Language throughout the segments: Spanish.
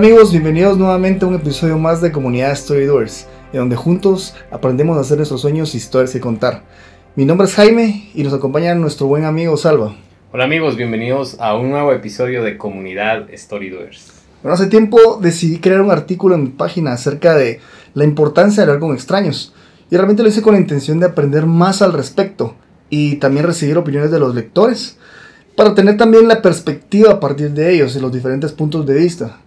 Amigos, bienvenidos nuevamente a un episodio más de Comunidad Storydoers, en donde juntos aprendemos a hacer nuestros sueños historias que contar. Mi nombre es Jaime y nos acompaña nuestro buen amigo Salva. Hola amigos, bienvenidos a un nuevo episodio de Comunidad Storydoers. Bueno, hace tiempo decidí crear un artículo en mi página acerca de la importancia de hablar con extraños. Y realmente lo hice con la intención de aprender más al respecto y también recibir opiniones de los lectores para tener también la perspectiva a partir de ellos y los diferentes puntos de vista.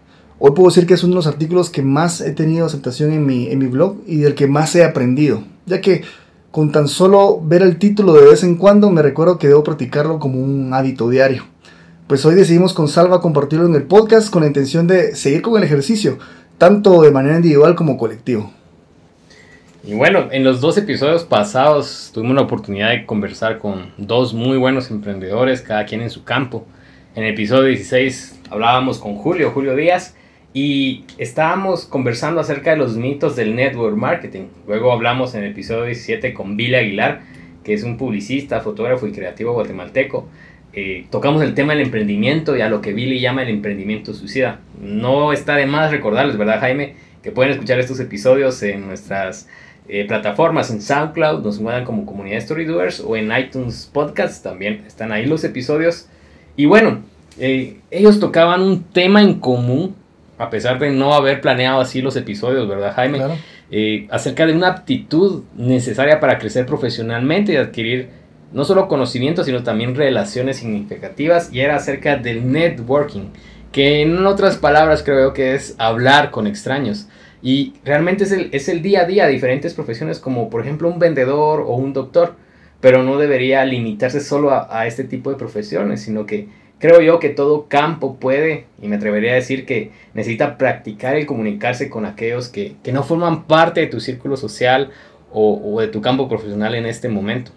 Hoy puedo decir que es uno de los artículos que más he tenido aceptación en mi, en mi blog y del que más he aprendido, ya que con tan solo ver el título de vez en cuando me recuerdo que debo practicarlo como un hábito diario. Pues hoy decidimos con Salva compartirlo en el podcast con la intención de seguir con el ejercicio, tanto de manera individual como colectivo. Y bueno, en los dos episodios pasados tuvimos la oportunidad de conversar con dos muy buenos emprendedores, cada quien en su campo. En el episodio 16 hablábamos con Julio, Julio Díaz, y estábamos conversando acerca de los mitos del network marketing. Luego hablamos en el episodio 17 con Billy Aguilar, que es un publicista, fotógrafo y creativo guatemalteco. Eh, tocamos el tema del emprendimiento y a lo que Billy llama el emprendimiento suicida. No está de más recordarles, ¿verdad Jaime? Que pueden escuchar estos episodios en nuestras eh, plataformas, en SoundCloud, nos encuentran como Comunidad Storydoers o en iTunes Podcast, también están ahí los episodios. Y bueno, eh, ellos tocaban un tema en común a pesar de no haber planeado así los episodios, ¿verdad, Jaime? Eh, acerca de una aptitud necesaria para crecer profesionalmente y adquirir no solo conocimientos, sino también relaciones significativas, y era acerca del networking, que en otras palabras creo que es hablar con extraños. Y realmente es el, es el día a día de diferentes profesiones, como por ejemplo un vendedor o un doctor, pero no debería limitarse solo a, a este tipo de profesiones, sino que Creo yo que todo campo puede, y me atrevería a decir que necesita practicar el comunicarse con aquellos que, no forman parte de tu círculo social o, de tu campo profesional en este momento.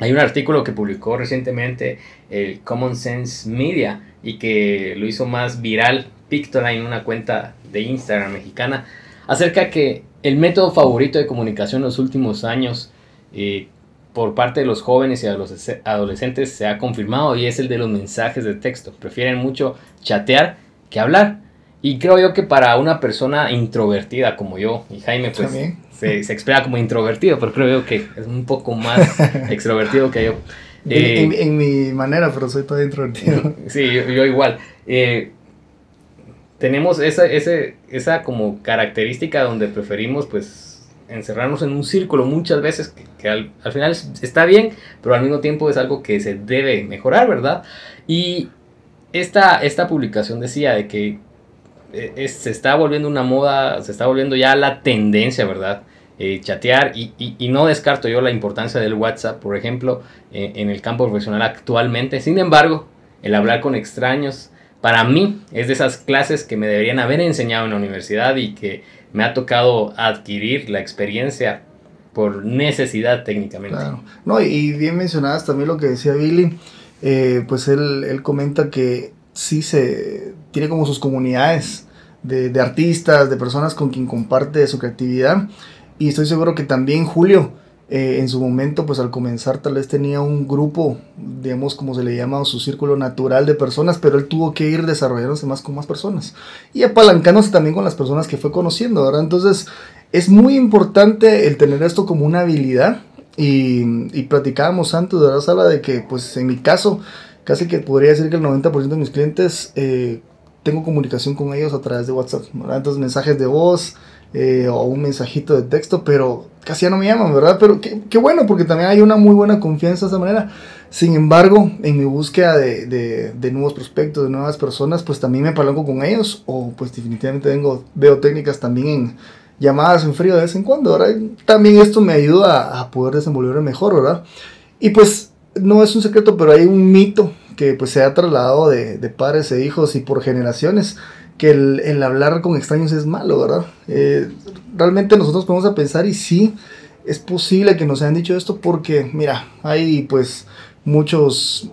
Hay un artículo que publicó recientemente el Common Sense Media y que lo hizo más viral Pictoline, una cuenta de Instagram mexicana, acerca que el método favorito de comunicación en los últimos años eh, por parte de los jóvenes y de los adolescentes se ha confirmado y es el de los mensajes de texto. Prefieren mucho chatear que hablar. Y creo yo que para una persona introvertida como yo, y Jaime pues se, se, explica como introvertido, pero creo yo que es un poco más extrovertido que yo. en, eh, mi manera, pero soy todo introvertido. sí, yo, igual. Eh, tenemos esa, ese, esa como característica donde preferimos pues encerrarnos en un círculo muchas veces que, al, final está bien, pero al mismo tiempo es algo que se debe mejorar, ¿verdad? Y esta, esta publicación decía de que eh, se está volviendo una moda, se está volviendo ya la tendencia, ¿verdad? Eh, chatear y, no descarto yo la importancia del WhatsApp, por ejemplo, eh, en el campo profesional actualmente. Sin embargo, el hablar con extraños, para mí, es de esas clases que me deberían haber enseñado en la universidad y que me ha tocado adquirir la experiencia por necesidad técnicamente. No, y bien mencionadas también lo que decía Billy, eh, pues él, él, comenta que sí se tiene como sus comunidades de, de, artistas, de personas con quien comparte su creatividad. Y estoy seguro que también Julio, eh, en su momento, pues al comenzar tal vez tenía un grupo, digamos como se le llama, su círculo natural de personas, pero él tuvo que ir desarrollándose más con más personas y apalancándose también con las personas que fue conociendo, ¿verdad? Entonces es muy importante el tener esto como una habilidad y, y platicábamos antes de la sala de que pues en mi caso casi que podría decir que el 90% de mis clientes eh, tengo comunicación con ellos a través de WhatsApp, ¿verdad? Entonces mensajes de voz, eh, o un mensajito de texto, pero casi ya no me llaman, ¿verdad? Pero qué, bueno, porque también hay una muy buena confianza de esa manera. Sin embargo, en mi búsqueda de, de, nuevos prospectos, de nuevas personas, pues también me palanco con ellos, o pues definitivamente tengo, veo técnicas también en llamadas en frío de vez en cuando, ¿verdad? También esto me ayuda a, poder desenvolverme mejor, ¿verdad? Y pues no es un secreto, pero hay un mito que pues se ha trasladado de, de padres e hijos y por generaciones, que el, hablar con extraños es malo, ¿verdad? Eh, realmente nosotros podemos a pensar y sí, es posible que nos hayan dicho esto porque, mira, hay pues muchos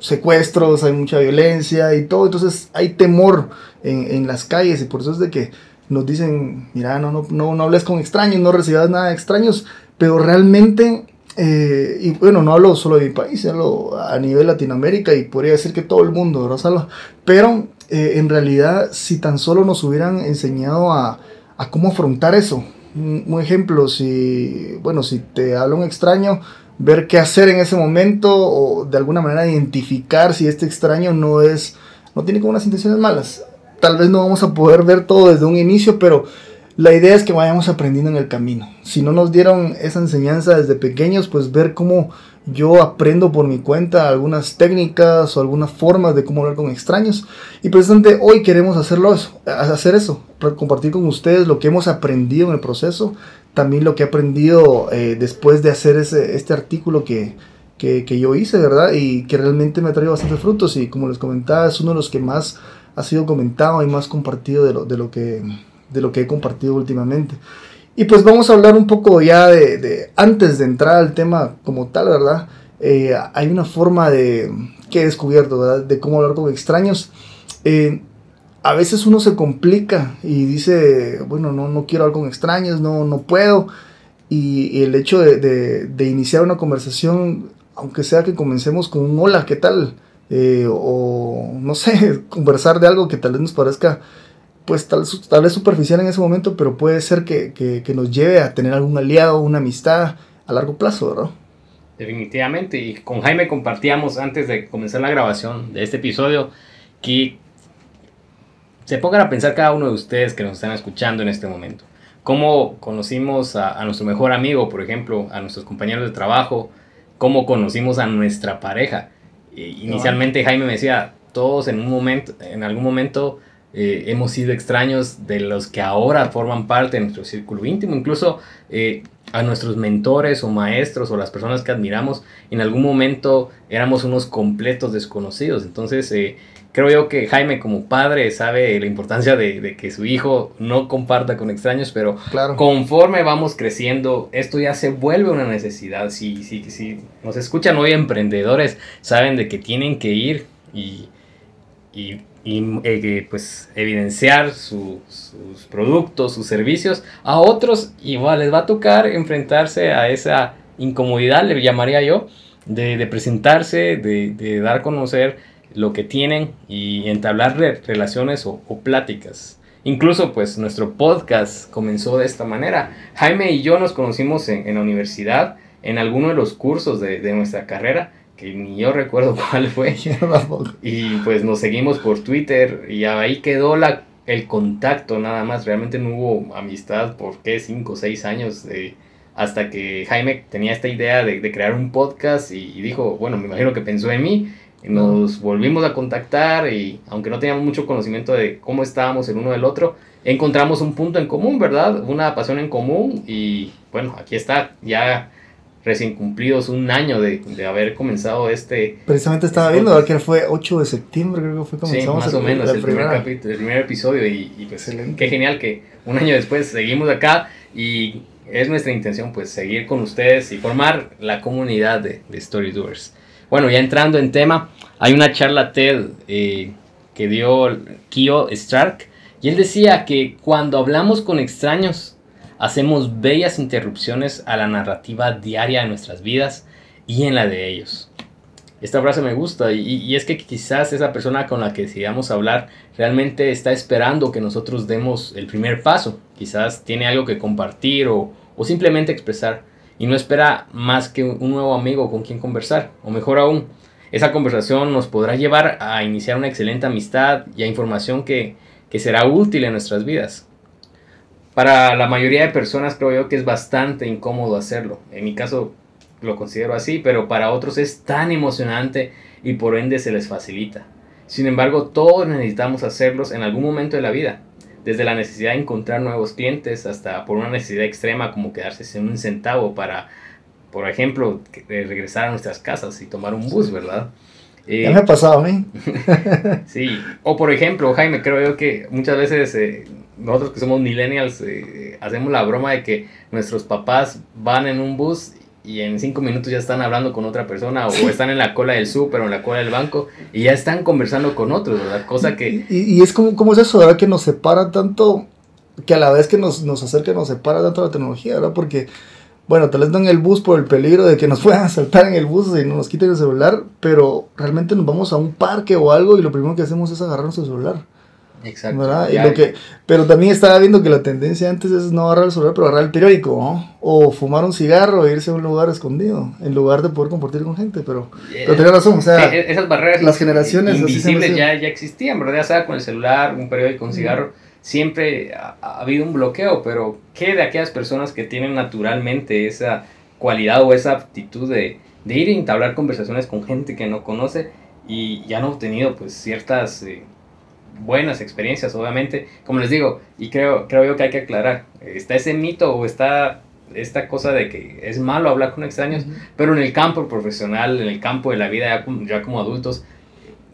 secuestros, hay mucha violencia y todo, entonces hay temor en, en las calles y por eso es de que nos dicen, mira, no, no, no, no hables con extraños, no recibas nada de extraños, pero realmente, eh, y bueno, no hablo solo de mi país, hablo a nivel Latinoamérica y podría decir que todo el mundo, ¿verdad? Pero eh, en realidad, si tan solo nos hubieran enseñado a, a cómo afrontar eso, un, ejemplo, si, bueno, si te habla un extraño, ver qué hacer en ese momento o de alguna manera identificar si este extraño no es, no tiene como unas intenciones malas tal vez no vamos a poder ver todo desde un inicio, pero la idea es que vayamos aprendiendo en el camino. Si no nos dieron esa enseñanza desde pequeños, pues ver cómo yo aprendo por mi cuenta algunas técnicas o algunas formas de cómo hablar con extraños. Y precisamente hoy queremos hacerlo hacer eso, compartir con ustedes lo que hemos aprendido en el proceso, también lo que he aprendido eh, después de hacer ese, este artículo que, que, que, yo hice, ¿verdad? Y que realmente me ha traído bastantes frutos y como les comentaba, es uno de los que más ha sido comentado y más compartido de lo, de lo, que, de lo que he compartido últimamente. Y pues vamos a hablar un poco ya de, antes de entrar al tema como tal, ¿verdad? Eh, hay una forma de, que he descubierto, ¿verdad? De cómo hablar con extraños. Eh, a veces uno se complica y dice, bueno, no, no quiero hablar con extraños, no, no puedo. Y, el hecho de, iniciar una conversación, aunque sea que comencemos con un hola, ¿qué tal? Eh, o no sé, conversar de algo que tal vez nos parezca pues tal, tal vez superficial en ese momento, pero puede ser que, que, nos lleve a tener algún aliado, una amistad a largo plazo, ¿verdad? Definitivamente, y con Jaime compartíamos antes de comenzar la grabación de este episodio que se pongan a pensar cada uno de ustedes que nos están escuchando en este momento. Cómo conocimos a, a nuestro mejor amigo, por ejemplo, a nuestros compañeros de trabajo, cómo conocimos a nuestra pareja inicialmente Jaime me decía, todos en un momento, en algún momento eh, hemos sido extraños de los que ahora forman parte de nuestro círculo íntimo, incluso eh, a nuestros mentores o maestros o las personas que admiramos, en algún momento éramos unos completos desconocidos. Entonces, eh, creo yo que Jaime como padre sabe la importancia de, que su hijo no comparta con extraños, pero conforme vamos creciendo, esto ya se vuelve una necesidad. Si, si, si nos escuchan hoy emprendedores, saben de que tienen que ir y, y, eh, pues evidenciar sus productos, sus servicios a otros, igual les va a tocar enfrentarse a esa incomodidad, le llamaría yo, de, de presentarse, de, de dar a conocer lo que tienen y entablar relaciones o, pláticas. Incluso pues nuestro podcast comenzó de esta manera. Jaime y yo nos conocimos en, la universidad, en alguno de los cursos de, nuestra carrera, que ni yo recuerdo cuál fue. y pues nos seguimos por Twitter y ahí quedó la, el contacto nada más. Realmente no hubo amistad por qué 5 o 6 años hasta que Jaime tenía esta idea de, crear un podcast y, dijo, bueno, me imagino que pensó en mí nos volvimos a contactar y aunque no teníamos mucho conocimiento de cómo estábamos el uno del otro, encontramos un punto en común, ¿verdad? Una pasión en común y bueno, aquí está, ya recién cumplidos un año de, de haber comenzado este... Precisamente estaba este viendo, que fue 8 de septiembre, creo que fue comenzamos. Sí, más o menos, el, primer capítulo, el primer episodio y, y pues qué genial que un año después seguimos acá y es nuestra intención pues seguir con ustedes y formar la comunidad de, de Storydoers. Bueno, ya entrando en tema, hay una charla TED eh, que dio Kio Stark y él decía que cuando hablamos con extraños hacemos bellas interrupciones a la narrativa diaria de nuestras vidas y en la de ellos. Esta frase me gusta y, es que quizás esa persona con la que decidamos hablar realmente está esperando que nosotros demos el primer paso. Quizás tiene algo que compartir o, o simplemente expresar y no espera más que un nuevo amigo con quien conversar. O mejor aún, esa conversación nos podrá llevar a iniciar una excelente amistad y a información que, será útil en nuestras vidas. Para la mayoría de personas creo yo que es bastante incómodo hacerlo. En mi caso lo considero así, pero para otros es tan emocionante y por ende se les facilita. Sin embargo, todos necesitamos hacerlos en algún momento de la vida. Desde la necesidad de encontrar nuevos clientes hasta por una necesidad extrema como quedarse sin un centavo para, por ejemplo, regresar a nuestras casas y tomar un bus, ¿verdad? Eh, ya me ha pasado a mí. sí, o por ejemplo, Jaime, creo yo que muchas veces eh, nosotros que somos millennials eh, hacemos la broma de que nuestros papás van en un bus y en cinco minutos ya están hablando con otra persona o están en la cola del súper o en la cola del banco y ya están conversando con otros, ¿verdad? Cosa que... Y, es como, como es eso, ¿verdad? Que nos separa tanto, que a la vez que nos, nos acerca, nos separa tanto la tecnología, ¿verdad? Porque, bueno, tal vez no en el bus por el peligro de que nos puedan saltar en el bus y nos quiten el celular, pero realmente nos vamos a un parque o algo y lo primero que hacemos es agarrar nuestro celular. Exacto. lo que, pero también estaba viendo que la tendencia antes es no agarrar el celular, pero agarrar el periódico, O fumar un cigarro e irse a un lugar escondido, en lugar de poder compartir con gente, pero, pero tenés razón, o sea, e-, esas barreras las generaciones invisibles ya, ya existían, ¿verdad? Ya sea con el celular, un periódico, un cigarro, siempre ha, habido un bloqueo, pero ¿qué de aquellas personas que tienen naturalmente esa cualidad o esa aptitud de, de ir a entablar conversaciones con gente que no conoce y ya han obtenido pues ciertas... Eh, buenas experiencias, obviamente. Como les digo, y creo, creo yo que hay que aclarar, está ese mito o está esta cosa de que es malo hablar con extraños, pero en el campo profesional, en el campo de la vida ya como, adultos,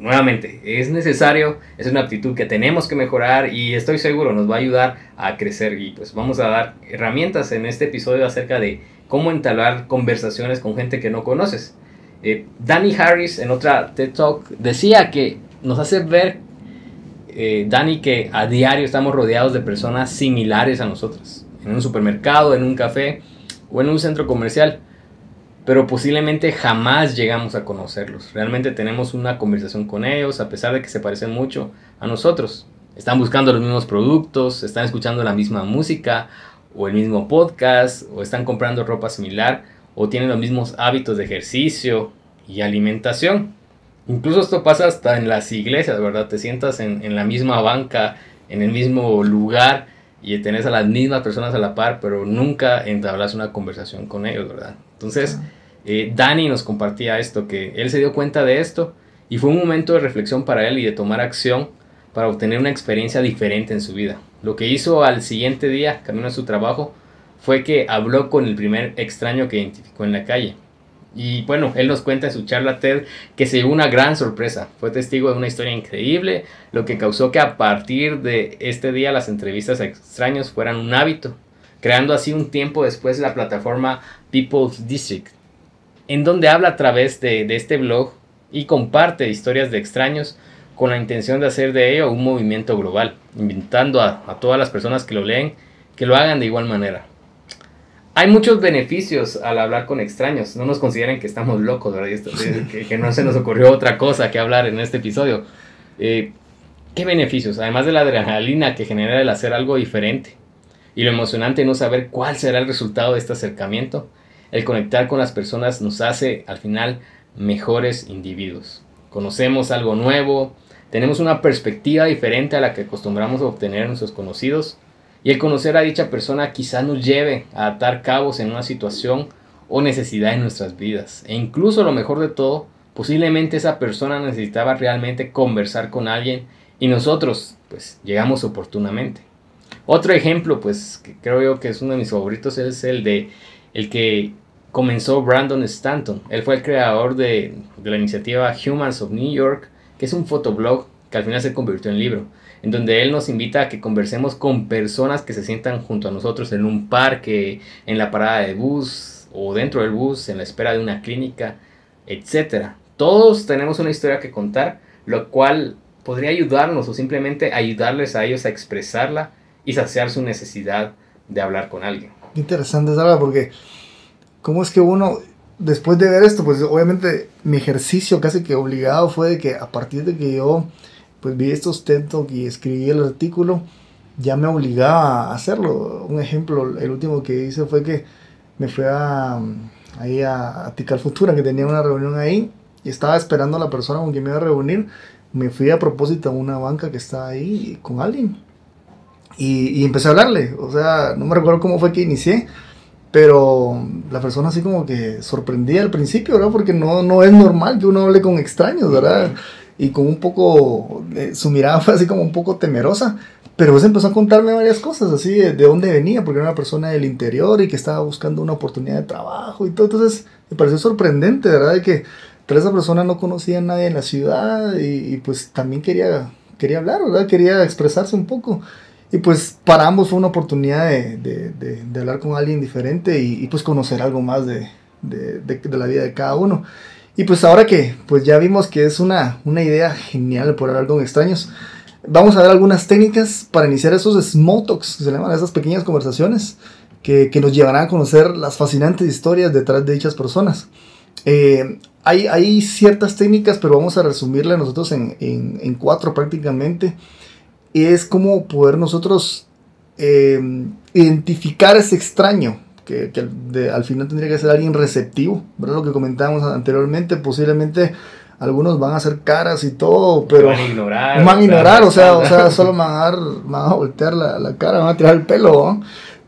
nuevamente, es necesario, es una aptitud que tenemos que mejorar y estoy seguro nos va a ayudar a crecer y pues vamos a dar herramientas en este episodio acerca de cómo entablar conversaciones con gente que no conoces. Eh, Danny Harris en otra TED Talk decía que nos hace ver eh, Dani, que a diario estamos rodeados de personas similares a nosotros, en un supermercado, en un café o en un centro comercial, pero posiblemente jamás llegamos a conocerlos. Realmente tenemos una conversación con ellos, a pesar de que se parecen mucho a nosotros. Están buscando los mismos productos, están escuchando la misma música o el mismo podcast, o están comprando ropa similar, o tienen los mismos hábitos de ejercicio y alimentación. Incluso esto pasa hasta en las iglesias, ¿verdad? Te sientas en, la misma banca, en el mismo lugar y tenés a las mismas personas a la par, pero nunca entablas una conversación con ellos, ¿verdad? Entonces, eh, Dani nos compartía esto, que él se dio cuenta de esto y fue un momento de reflexión para él y de tomar acción para obtener una experiencia diferente en su vida. Lo que hizo al siguiente día, camino a su trabajo, fue que habló con el primer extraño que identificó en la calle. Y bueno, él nos cuenta en su charla TED que se llevó una gran sorpresa. Fue testigo de una historia increíble, lo que causó que a partir de este día las entrevistas a extraños fueran un hábito, creando así un tiempo después la plataforma People's District, en donde habla a través de, este blog y comparte historias de extraños con la intención de hacer de ello un movimiento global, invitando a todas las personas que lo leen que lo hagan de igual manera. Hay muchos beneficios al hablar con extraños. No nos consideren que estamos locos, ¿verdad? que, no se nos ocurrió otra cosa que hablar en este episodio. Eh, ¿Qué beneficios? Además de la adrenalina que genera el hacer algo diferente y lo emocionante no saber cuál será el resultado de este acercamiento, el conectar con las personas nos hace al final mejores individuos. Conocemos algo nuevo, tenemos una perspectiva diferente a la que acostumbramos a obtener en nuestros conocidos y el conocer a dicha persona quizá nos lleve a atar cabos en una situación o necesidad en nuestras vidas. E incluso lo mejor de todo, posiblemente esa persona necesitaba realmente conversar con alguien y nosotros pues llegamos oportunamente. Otro ejemplo pues que creo yo que es uno de mis favoritos es el de el que comenzó Brandon Stanton. Él fue el creador de, de la iniciativa Humans of New York, que es un fotoblog que al final se convirtió en libro en donde él nos invita a que conversemos con personas que se sientan junto a nosotros en un parque, en la parada de bus o dentro del bus, en la espera de una clínica, etc. Todos tenemos una historia que contar, lo cual podría ayudarnos o simplemente ayudarles a ellos a expresarla y saciar su necesidad de hablar con alguien. Interesante, Sara, porque ¿cómo es que uno, después de ver esto, pues obviamente mi ejercicio casi que obligado fue de que a partir de que yo pues vi estos TED y escribí el artículo, ya me obligaba a hacerlo. Un ejemplo, el último que hice fue que me fui a, ahí a, a Tical Futura, que tenía una reunión ahí, y estaba esperando a la persona con quien me iba a reunir. Me fui a propósito a una banca que está ahí con alguien. Y, y, empecé a hablarle, o sea, no me recuerdo cómo fue que inicié, pero la persona así como que sorprendía al principio, ¿verdad? Porque no, no es normal que uno hable con extraños, ¿verdad? Y con un poco, eh, su mirada fue así como un poco temerosa, pero pues empezó a contarme varias cosas, así de, de, dónde venía, porque era una persona del interior y que estaba buscando una oportunidad de trabajo y todo. Entonces me pareció sorprendente, ¿verdad? De que tal esa persona no conocía a nadie en la ciudad y, y, pues también quería, quería hablar, ¿verdad? Quería expresarse un poco. Y pues para ambos fue una oportunidad de, de, de, de hablar con alguien diferente y, y, pues conocer algo más de, la vida de cada uno. Y pues ahora que pues ya vimos que es una, una idea genial por hablar con extraños, Vamos a ver algunas técnicas para iniciar esos small talks, que se llaman esas pequeñas conversaciones, que, que, nos llevarán a conocer las fascinantes historias detrás de dichas personas. Eh, hay, hay, ciertas técnicas, pero vamos a resumirlas nosotros en, en, en, cuatro prácticamente. Es como poder nosotros eh, identificar ese extraño, que, que de, al final tendría que ser alguien receptivo, ¿verdad? Lo que comentábamos anteriormente, posiblemente algunos van a hacer caras y todo, pero van a ignorar, van a ignorar, o sea, o sea, solo van a, dar, van a voltear la, la, cara, van a tirar el pelo, ¿no?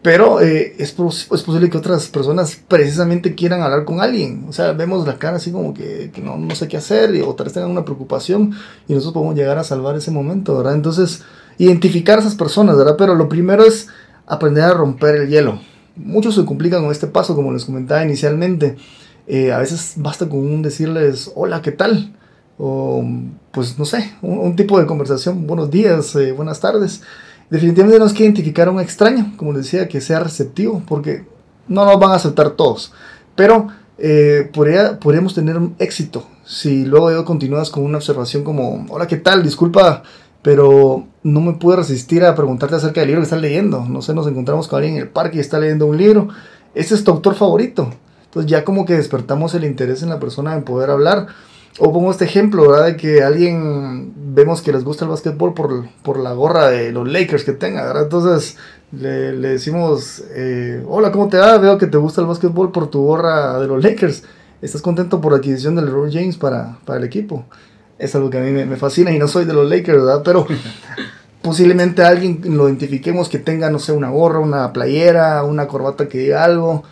Pero eh, es, posible que otras personas precisamente quieran hablar con alguien, o sea, vemos la cara así como que, que no, no, sé qué hacer, y, o tal tengan una preocupación, y nosotros podemos llegar a salvar ese momento, ¿verdad? Entonces, identificar a esas personas, ¿verdad? Pero lo primero es aprender a romper el hielo. Muchos se complican con este paso, como les comentaba inicialmente. Eh, a veces basta con un decirles, hola, ¿qué tal? O, pues, no sé, un, un tipo de conversación, buenos días, eh, buenas tardes. Definitivamente tenemos que identificar a un extraño, como les decía, que sea receptivo, porque no nos van a aceptar todos. Pero eh, podría, podríamos tener un éxito si luego continúas con una observación como, hola, ¿qué tal? Disculpa, pero no me pude resistir a preguntarte acerca del libro que estás leyendo. No sé, nos encontramos con alguien en el parque y está leyendo un libro. Ese es tu autor favorito. Entonces ya como que despertamos el interés en la persona en poder hablar. O pongo este ejemplo, ¿verdad? De que alguien vemos que les gusta el básquetbol por, por la gorra de los Lakers que tenga, ¿verdad? Entonces le, le decimos, eh, hola, ¿cómo te va? Veo que te gusta el básquetbol por tu gorra de los Lakers. ¿Estás contento por la adquisición de LeBron James para, para el equipo? Es algo que a mí me, me fascina y no soy de los Lakers, ¿verdad? Pero posiblemente alguien lo identifiquemos que tenga, no sé, una gorra, una playera, una corbata que diga algo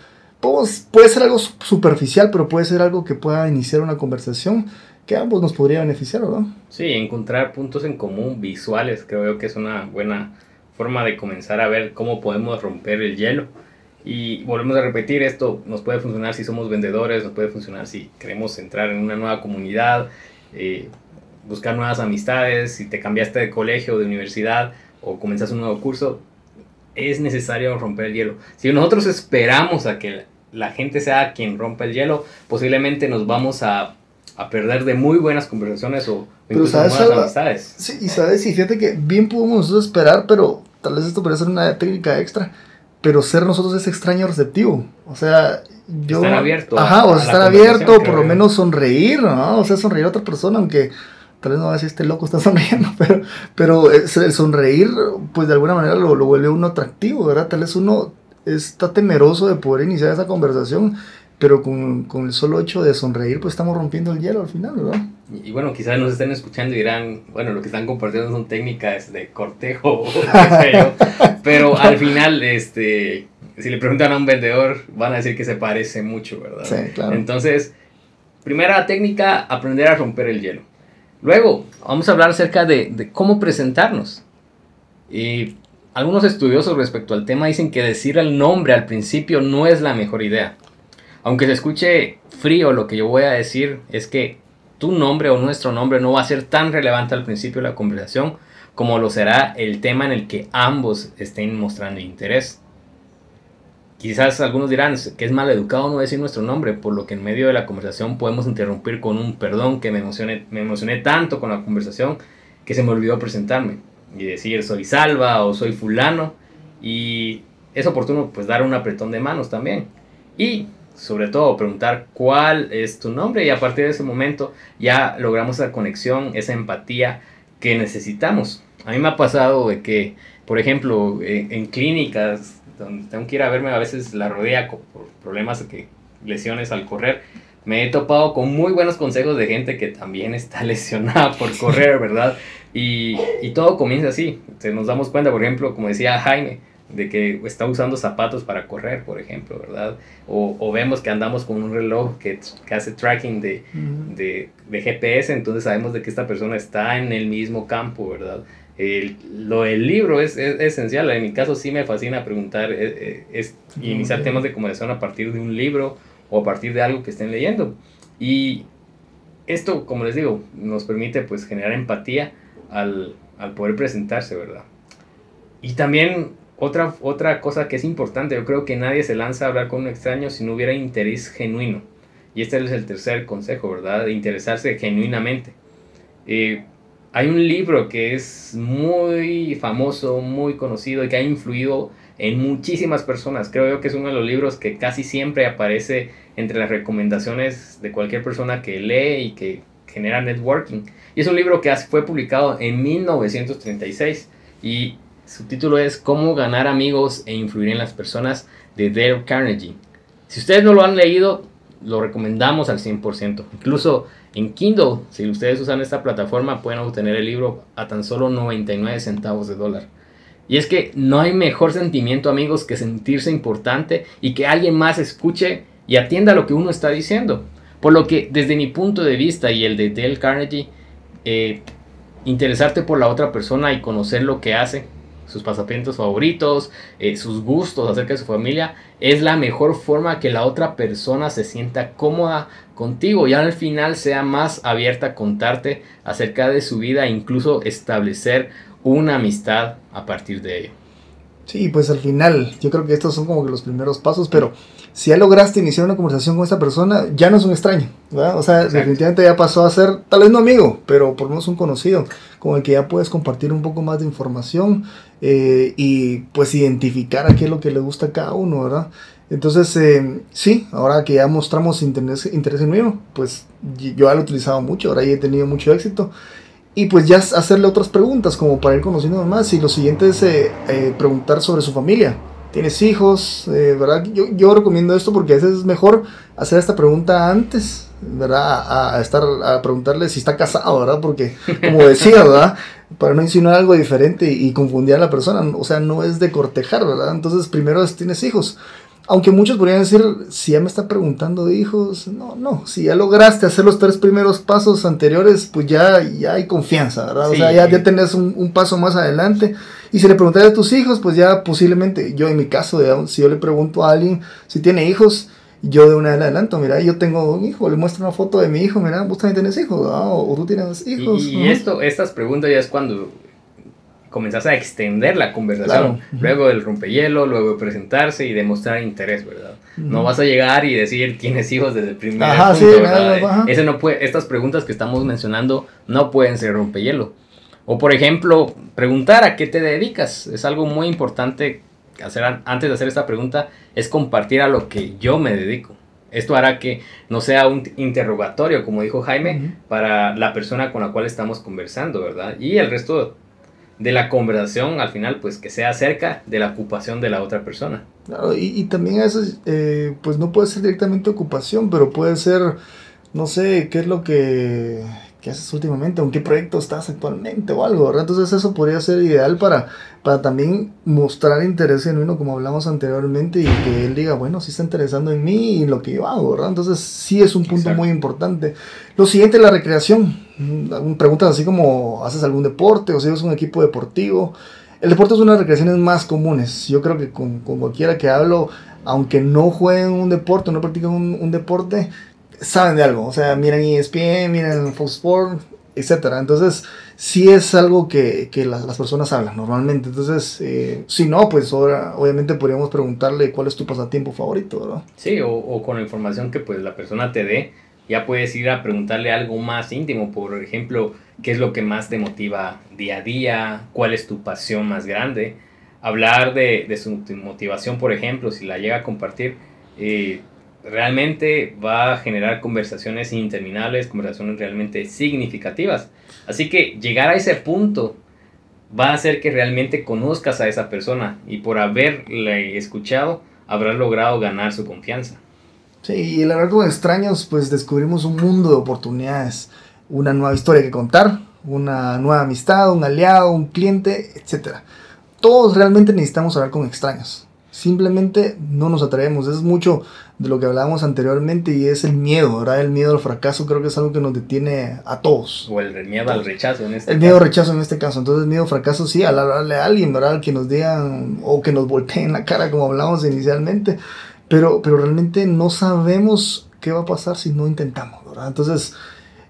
pues, puede ser algo superficial, pero puede ser algo que pueda iniciar una conversación que ambos nos podría beneficiar, ¿verdad? Sí, encontrar puntos en común visuales creo que es una buena forma de comenzar a ver cómo podemos romper el hielo. Y volvemos a repetir, esto nos puede funcionar si somos vendedores, nos puede funcionar si queremos entrar en una nueva comunidad, eh, buscar nuevas amistades, si te cambiaste de colegio, de universidad o comenzas un nuevo curso, es necesario romper el hielo. Si nosotros esperamos a que la gente sea quien rompa el hielo, posiblemente nos vamos a, a perder de muy buenas conversaciones o incluso buenas amistades. Sí, y sabes, y fíjate que bien podemos nosotros esperar, pero tal vez esto podría ser una técnica extra, pero ser nosotros es extraño receptivo. O sea, yo... Estar abierto. Ajá, o estar abierto, por lo menos sonreír, ¿no? O sea, sonreír a otra persona, aunque tal vez no va a decir este loco está sonriendo, pero, pero el sonreír, pues de alguna manera lo, lo vuelve uno atractivo, ¿verdad? Tal vez uno está temeroso de poder iniciar esa conversación, pero con, con, el solo hecho de sonreír, pues estamos rompiendo el hielo al final, ¿verdad? Y, y bueno, quizás nos estén escuchando y dirán, bueno, lo que están compartiendo son técnicas de cortejo, pero al final, este, si le preguntan a un vendedor, van a decir que se parece mucho, ¿verdad? Sí, claro. Entonces, primera técnica, aprender a romper el hielo. Luego, vamos a hablar acerca de, de cómo presentarnos. Y algunos estudiosos respecto al tema dicen que decir el nombre al principio no es la mejor idea. Aunque se escuche frío, lo que yo voy a decir es que tu nombre o nuestro nombre no va a ser tan relevante al principio de la conversación como lo será el tema en el que ambos estén mostrando interés. Quizás algunos dirán que es mal educado no decir nuestro nombre, por lo que en medio de la conversación podemos interrumpir con un perdón que me emocioné, me emocioné tanto con la conversación que se me olvidó presentarme y decir soy Salva o soy fulano y es oportuno pues dar un apretón de manos también y sobre todo preguntar cuál es tu nombre y a partir de ese momento ya logramos esa conexión, esa empatía que necesitamos. A mí me ha pasado de que, por ejemplo, en, en clínicas donde tengo que ir a verme a veces la rodea por problemas que lesiones al correr, me he topado con muy buenos consejos de gente que también está lesionada por correr, ¿verdad? Y, y todo comienza así. Se nos damos cuenta, por ejemplo, como decía Jaime, de que está usando zapatos para correr, por ejemplo, ¿verdad? O, o vemos que andamos con un reloj que, que hace tracking de, de, de, GPS, entonces sabemos de que esta persona está en el mismo campo, ¿verdad? El, lo del libro es, es, esencial, en mi caso sí me fascina preguntar, es, eh, eh, es iniciar temas de conversación a partir de un libro o a partir de algo que estén leyendo. Y esto, como les digo, nos permite pues generar empatía al, al poder presentarse, ¿verdad? Y también otra, otra cosa que es importante, yo creo que nadie se lanza a hablar con un extraño si no hubiera interés genuino. Y este es el tercer consejo, ¿verdad? De interesarse genuinamente. Eh, hay un libro que es muy famoso, muy conocido y que ha influido en muchísimas personas. Creo que es uno de los libros que casi siempre aparece entre las recomendaciones de cualquier persona que lee y que genera networking. Y es un libro que fue publicado en 1936 y su título es Cómo ganar amigos e influir en las personas de Dale Carnegie. Si ustedes no lo han leído, lo recomendamos al 100%. Incluso en Kindle, si ustedes usan esta plataforma, pueden obtener el libro a tan solo 99 centavos de dólar. Y es que no hay mejor sentimiento, amigos, que sentirse importante y que alguien más escuche y atienda lo que uno está diciendo. Por lo que, desde mi punto de vista y el de Dale Carnegie, eh, interesarte por la otra persona y conocer lo que hace sus pasatiempos favoritos, eh, sus gustos acerca de su familia, es la mejor forma que la otra persona se sienta cómoda contigo y al final sea más abierta a contarte acerca de su vida e incluso establecer una amistad a partir de ello. Sí, pues al final, yo creo que estos son como que los primeros pasos, pero si ya lograste iniciar una conversación con esta persona, ya no es un extraño, ¿verdad? O sea, definitivamente ya pasó a ser, tal vez no amigo, pero por lo menos un conocido, con el que ya puedes compartir un poco más de información eh, y pues identificar a qué es lo que le gusta a cada uno, ¿verdad? Entonces, eh, sí, ahora que ya mostramos interés, interés en mí, pues yo ya lo he utilizado mucho, ahora ya he tenido mucho éxito y pues ya hacerle otras preguntas como para ir conociendo más. Y lo siguiente es eh, eh, preguntar sobre su familia. ¿Tienes hijos? Eh, ¿Verdad? Yo, yo, recomiendo esto porque a veces es mejor hacer esta pregunta antes, ¿verdad? A, estar, a preguntarle si está casado, ¿verdad? Porque, como decía, ¿verdad? Para no insinuar algo diferente y, y confundir a la persona. O sea, no es de cortejar, ¿verdad? Entonces, primero es, ¿tienes hijos? Aunque muchos podrían decir, si ya me está preguntando de hijos, no, no, si ya lograste hacer los tres primeros pasos anteriores, pues ya, ya hay confianza, ¿verdad? O sea, ya, ya tenés un, un, paso más adelante. Y si le preguntas a tus hijos, pues ya posiblemente, yo en mi caso, si yo le pregunto a alguien si tiene hijos, yo de una vez adelanto, mira, yo tengo un hijo, le muestro una foto de mi hijo, mira, vos también tienes hijos, o, tú tienes hijos. Y, y esto, estas preguntas ya es cuando comenzás a extender la conversación. Luego del rompehielo, luego de presentarse y demostrar interés, ¿verdad? No vas a llegar y decir tienes hijos desde el primer ajá, punto, ¿verdad? Ese no puede, estas preguntas que estamos mencionando no pueden ser rompehielo. O por ejemplo, preguntar a qué te dedicas. Es algo muy importante hacer antes de hacer esta pregunta, es compartir a lo que yo me dedico. Esto hará que no sea un interrogatorio, como dijo Jaime, para la persona con la cual estamos conversando, ¿verdad? Y el resto de la conversación al final, pues que sea acerca de la ocupación de la otra persona. Claro, y, y también eso, eh, pues no puede ser directamente ocupación, pero puede ser, no sé, qué es lo que, qué haces últimamente, en qué proyecto estás actualmente o algo, ¿verdad? Entonces eso podría ser ideal para, para también mostrar interés genuino, como hablamos anteriormente, y que él diga, bueno, sí está interesando en mí y en lo que yo hago, ¿verdad? Entonces sí es un punto Exacto. muy importante. Lo siguiente, la recreación. Preguntas así como, ¿haces algún deporte o si eres un equipo deportivo? El deporte es una de las recreaciones más comunes. Yo creo que con, con cualquiera que hablo, aunque no jueguen un deporte, no practiquen un, un deporte, saben de algo. O sea, miran ESPN, miran Fox Sport, etc. Entonces, sí es algo que, que las, las, personas hablan normalmente. Entonces, eh, si no, pues ahora, obviamente podríamos preguntarle cuál es tu pasatiempo favorito, ¿verdad? Sí, o, o, con la información que pues la persona te dé, ya puedes ir a preguntarle algo más íntimo. Por ejemplo, ¿qué es lo que más te motiva día a día? ¿Cuál es tu pasión más grande? Hablar de, de su motivación, por ejemplo, si la llega a compartir. Eh, realmente va a generar conversaciones interminables, conversaciones realmente significativas. Así que llegar a ese punto va a hacer que realmente conozcas a esa persona y por haberle escuchado habrás logrado ganar su confianza. Sí, y el hablar con extraños, pues descubrimos un mundo de oportunidades, una nueva historia que contar, una nueva amistad, un aliado, un cliente, etc. Todos realmente necesitamos hablar con extraños. Simplemente no nos atrevemos. Es mucho de lo que hablábamos anteriormente y es el miedo, ¿verdad? El miedo al fracaso creo que es algo que nos detiene a todos. O el miedo al rechazo en este El miedo al rechazo en este caso. Entonces, miedo al fracaso sí, al hablarle a alguien, ¿verdad? Que nos digan o que nos volteen la cara como hablábamos inicialmente. Pero, pero realmente no sabemos qué va a pasar si no intentamos, ¿verdad? Entonces,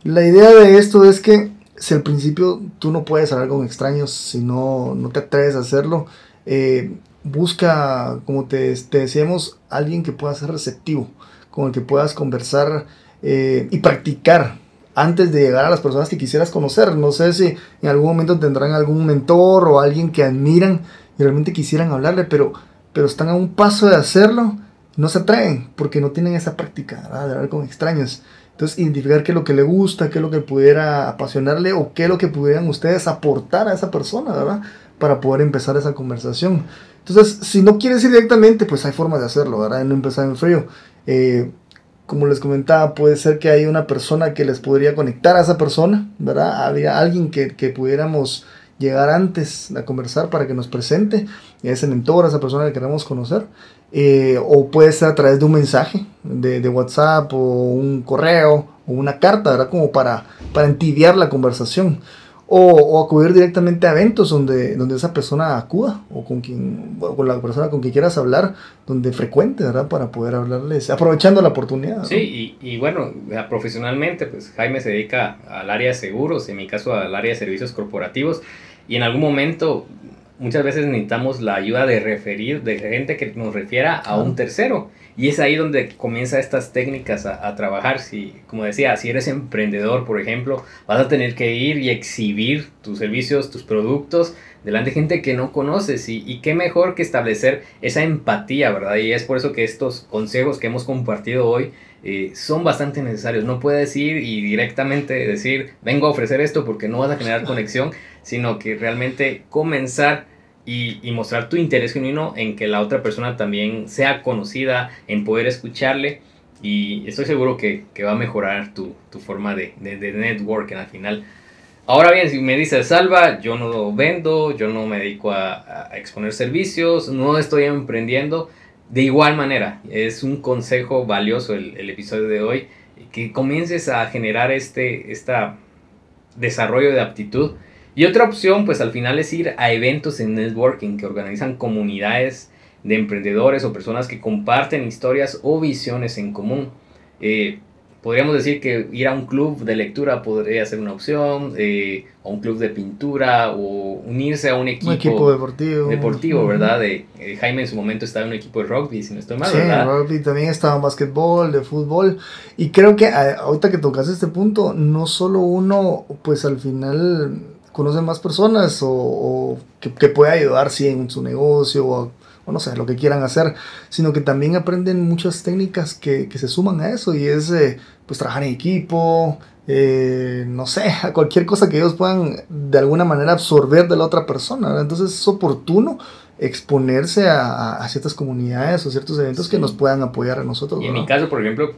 la idea de esto es que si al principio tú no puedes hablar con extraños, si no, no te atreves a hacerlo, eh, busca, como te, decíamos, alguien que pueda ser receptivo, con el que puedas conversar eh, y practicar antes de llegar a las personas que quisieras conocer. No sé si en algún momento tendrán algún mentor o alguien que admiran y realmente quisieran hablarle, pero, pero están a un paso de hacerlo, no se atreven porque no tienen esa práctica de hablar con extraños. Entonces, identificar qué es lo que le gusta, qué es lo que pudiera apasionarle o qué es lo que pudieran ustedes aportar a esa persona, ¿verdad? Para poder empezar esa conversación. Entonces, si no quieres ir directamente, pues hay formas de hacerlo, ¿verdad? no empezar en frío. Eh, como les comentaba, puede ser que hay una persona que les podría conectar a esa persona, ¿verdad? Había alguien que, que pudiéramos llegar antes a conversar para que nos presente, ese mentor, a esa persona que queremos conocer. Eh, o puede ser a través de un mensaje de, de, WhatsApp o un correo o una carta, ¿verdad? Como para, para entibiar la conversación. O, o, acudir directamente a eventos donde, donde esa persona acuda o con, quien, con la persona con quien quieras hablar, donde frecuente, ¿verdad? Para poder hablarles, aprovechando la oportunidad. Sí, y, y, bueno, profesionalmente, pues Jaime se dedica al área de seguros, en mi caso al área de servicios corporativos, y en algún momento muchas veces necesitamos la ayuda de referir, de gente que nos refiera a un tercero. Y es ahí donde comienza estas técnicas a, a, trabajar. Si, como decía, si eres emprendedor, por ejemplo, vas a tener que ir y exhibir tus servicios, tus productos delante de gente que no conoces. Y, y qué mejor que establecer esa empatía, ¿verdad? Y es por eso que estos consejos que hemos compartido hoy eh, son bastante necesarios. No puedes ir y directamente decir, vengo a ofrecer esto porque no vas a generar conexión, sino que realmente comenzar y, y, mostrar tu interés genuino en que la otra persona también sea conocida, en poder escucharle. Y estoy seguro que, que va a mejorar tu, tu forma de, de, de, networking al final. Ahora bien, si me dices, Salva, yo no lo vendo, yo no me dedico a, a exponer servicios, no estoy emprendiendo. De igual manera, es un consejo valioso el, el episodio de hoy, que comiences a generar este esta desarrollo de aptitud y otra opción, pues al final es ir a eventos en networking que organizan comunidades de emprendedores o personas que comparten historias o visiones en común. Eh, podríamos decir que ir a un club de lectura podría ser una opción, eh, o un club de pintura, o unirse a un equipo, un equipo deportivo. Deportivo, ¿verdad? De, eh, Jaime en su momento estaba en un equipo de rugby, si no estoy mal, sí, ¿verdad? rugby también estaba en básquetbol, de fútbol. Y creo que ahorita que tocas este punto, no solo uno, pues al final conoce más personas o, o que, que, puede ayudar sí, en su negocio o, o, no sé, lo que quieran hacer, sino que también aprenden muchas técnicas que, que se suman a eso y es eh, pues trabajar en equipo, eh, no sé, a cualquier cosa que ellos puedan de alguna manera absorber de la otra persona. ¿verdad? Entonces es oportuno exponerse a, a, ciertas comunidades o ciertos eventos sí. que nos puedan apoyar a nosotros. Y en mi caso, por ejemplo,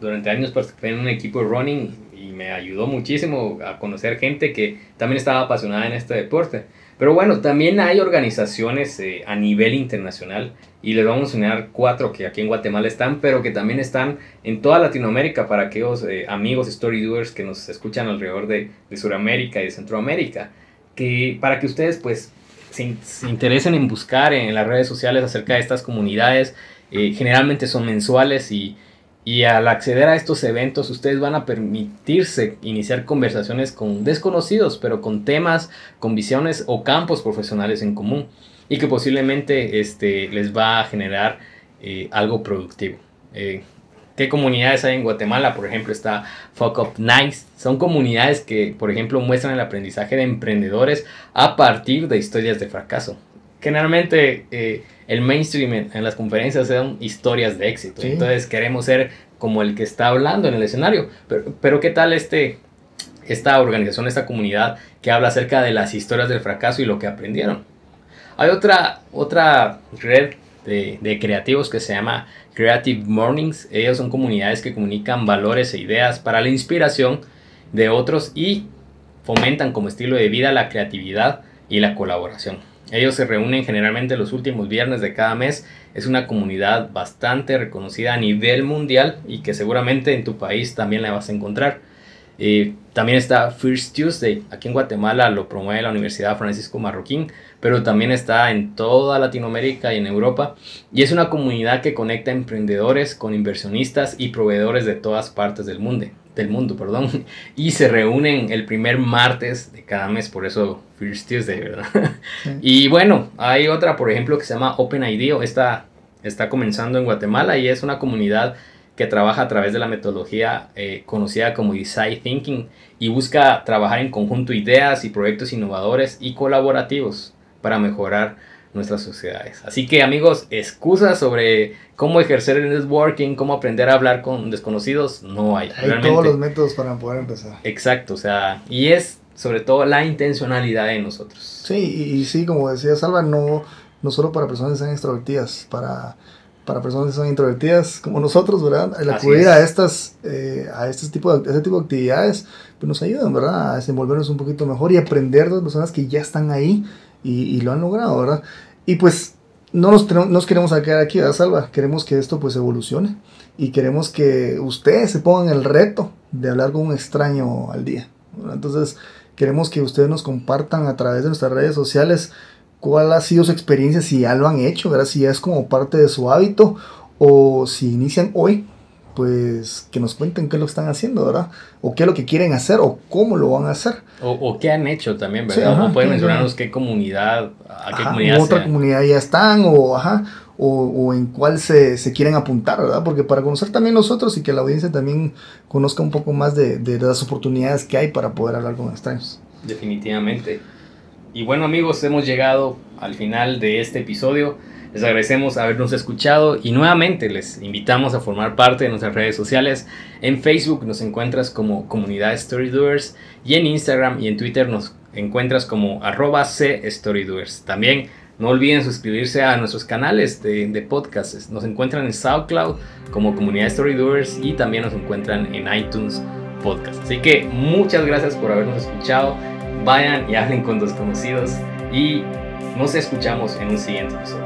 durante años participé en un equipo de running me ayudó muchísimo a conocer gente que también estaba apasionada en este deporte. Pero bueno, también hay organizaciones eh, a nivel internacional y les vamos a enseñar cuatro que aquí en Guatemala están, pero que también están en toda Latinoamérica para aquellos eh, amigos story doers que nos escuchan alrededor de, de Sudamérica y de Centroamérica, que para que ustedes pues se, se, interesen en buscar en las redes sociales acerca de estas comunidades, eh, generalmente son mensuales y y al acceder a estos eventos, ustedes van a permitirse iniciar conversaciones con desconocidos, pero con temas, con visiones o campos profesionales en común. Y que posiblemente este, les va a generar eh, algo productivo. Eh, ¿Qué comunidades hay en Guatemala? Por ejemplo, está Fuck Up Nice. Son comunidades que, por ejemplo, muestran el aprendizaje de emprendedores a partir de historias de fracaso. Generalmente eh, el mainstream en, en, las conferencias son historias de éxito. Sí. Entonces queremos ser como el que está hablando en el escenario. Pero, pero ¿qué tal este, esta organización, esta comunidad que habla acerca de las historias del fracaso y lo que aprendieron? Hay otra, otra red de, de, creativos que se llama Creative Mornings. Ellos son comunidades que comunican valores e ideas para la inspiración de otros y fomentan como estilo de vida la creatividad y la colaboración. Ellos se reúnen generalmente los últimos viernes de cada mes. Es una comunidad bastante reconocida a nivel mundial y que seguramente en tu país también la vas a encontrar. Eh, también está First Tuesday, aquí en Guatemala lo promueve la Universidad Francisco Marroquín, pero también está en toda Latinoamérica y en Europa. Y es una comunidad que conecta emprendedores con inversionistas y proveedores de todas partes del mundo del mundo, perdón, y se reúnen el primer martes de cada mes, por eso First Tuesday, ¿verdad? Y bueno, hay otra, por ejemplo, que se llama Open IDEO, esta está comenzando en Guatemala y es una comunidad que trabaja a través de la metodología eh, conocida como Design Thinking y busca trabajar en conjunto ideas y proyectos innovadores y colaborativos para mejorar nuestras sociedades. Así que amigos, excusas sobre cómo ejercer el networking, cómo aprender a hablar con desconocidos, no hay. Hay todos los métodos para poder empezar. Exacto, o sea, y es sobre todo la intencionalidad de nosotros. Sí, y, sí, como decía Salva, no, no solo para personas que sean extrovertidas, para, para personas que son introvertidas como nosotros, ¿verdad? El acudir a estas, eh, a este tipo, de, este tipo de actividades, pues nos ayudan, ¿verdad? A desenvolvernos un poquito mejor y aprender de las personas que ya están ahí y, y lo han logrado, ¿verdad? Y pues no nos, nos queremos quedar aquí, ¿verdad, Salva? Queremos que esto pues evolucione y queremos que ustedes se pongan el reto de hablar con un extraño al día. Entonces, queremos que ustedes nos compartan a través de nuestras redes sociales cuál ha sido su experiencia, si ya lo han hecho, ¿verdad? si ya es como parte de su hábito o si inician hoy pues que nos cuenten qué lo están haciendo, ¿verdad? O qué es lo que quieren hacer o cómo lo van a hacer. O, o qué han hecho también, ¿verdad? o pueden mencionarnos qué comunidad, a qué comunidad. otra comunidad ya están, o, ajá, o, o en cuál se, se, quieren apuntar, ¿verdad? Porque para conocer también nosotros y que la audiencia también conozca un poco más de, de las oportunidades que hay para poder hablar con extraños. Definitivamente. Y bueno amigos, hemos llegado al final de este episodio. Les agradecemos habernos escuchado y nuevamente les invitamos a formar parte de nuestras redes sociales. En Facebook nos encuentras como Comunidad Storydoers y en Instagram y en Twitter nos encuentras como arroba Storydoers. También no olviden suscribirse a nuestros canales de, podcasts. Nos encuentran en SoundCloud como Comunidad Storydoers y también nos encuentran en iTunes Podcast. Así que muchas gracias por habernos escuchado. Vayan y hablen con desconocidos y nos escuchamos en un siguiente episodio.